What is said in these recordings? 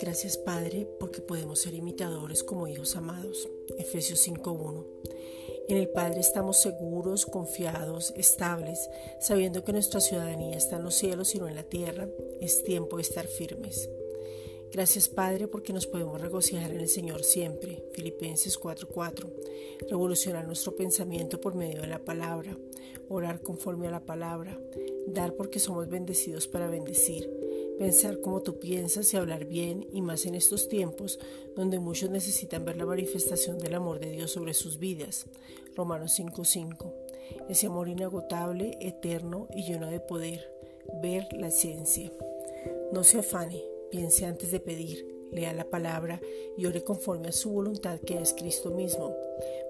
Gracias Padre porque podemos ser imitadores como hijos amados. Efesios 5.1. En el Padre estamos seguros, confiados, estables, sabiendo que nuestra ciudadanía está en los cielos y no en la tierra. Es tiempo de estar firmes. Gracias Padre porque nos podemos regocijar en el Señor siempre. Filipenses 4:4. Revolucionar nuestro pensamiento por medio de la palabra. Orar conforme a la palabra. Dar porque somos bendecidos para bendecir pensar como tú piensas y hablar bien, y más en estos tiempos donde muchos necesitan ver la manifestación del amor de Dios sobre sus vidas. Romanos 5:5. Ese amor inagotable, eterno y lleno de poder. Ver la esencia. No se afane, piense antes de pedir, lea la palabra y ore conforme a su voluntad que es Cristo mismo,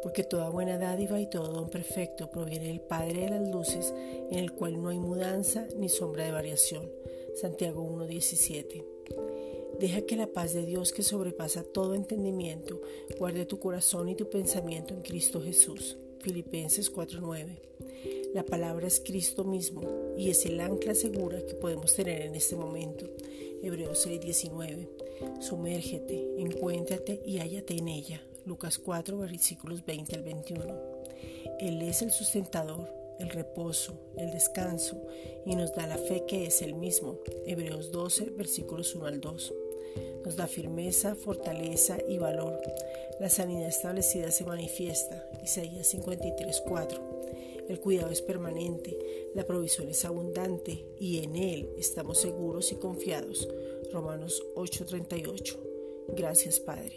porque toda buena dádiva y todo don perfecto proviene del Padre de las luces, en el cual no hay mudanza ni sombra de variación. Santiago 1.17. Deja que la paz de Dios que sobrepasa todo entendimiento guarde tu corazón y tu pensamiento en Cristo Jesús. Filipenses 4:9. La palabra es Cristo mismo y es el ancla segura que podemos tener en este momento. Hebreos 6:19. Sumérgete, encuéntrate y hállate en ella. Lucas 4 versículos 20 al 21. Él es el sustentador, el reposo, el descanso y nos da la fe que es el mismo. Hebreos 12, versículos 1 al 2. Nos da firmeza, fortaleza y valor. La sanidad establecida se manifiesta. Isaías 53, 4. El cuidado es permanente, la provisión es abundante y en Él estamos seguros y confiados. Romanos 8:38. Gracias Padre.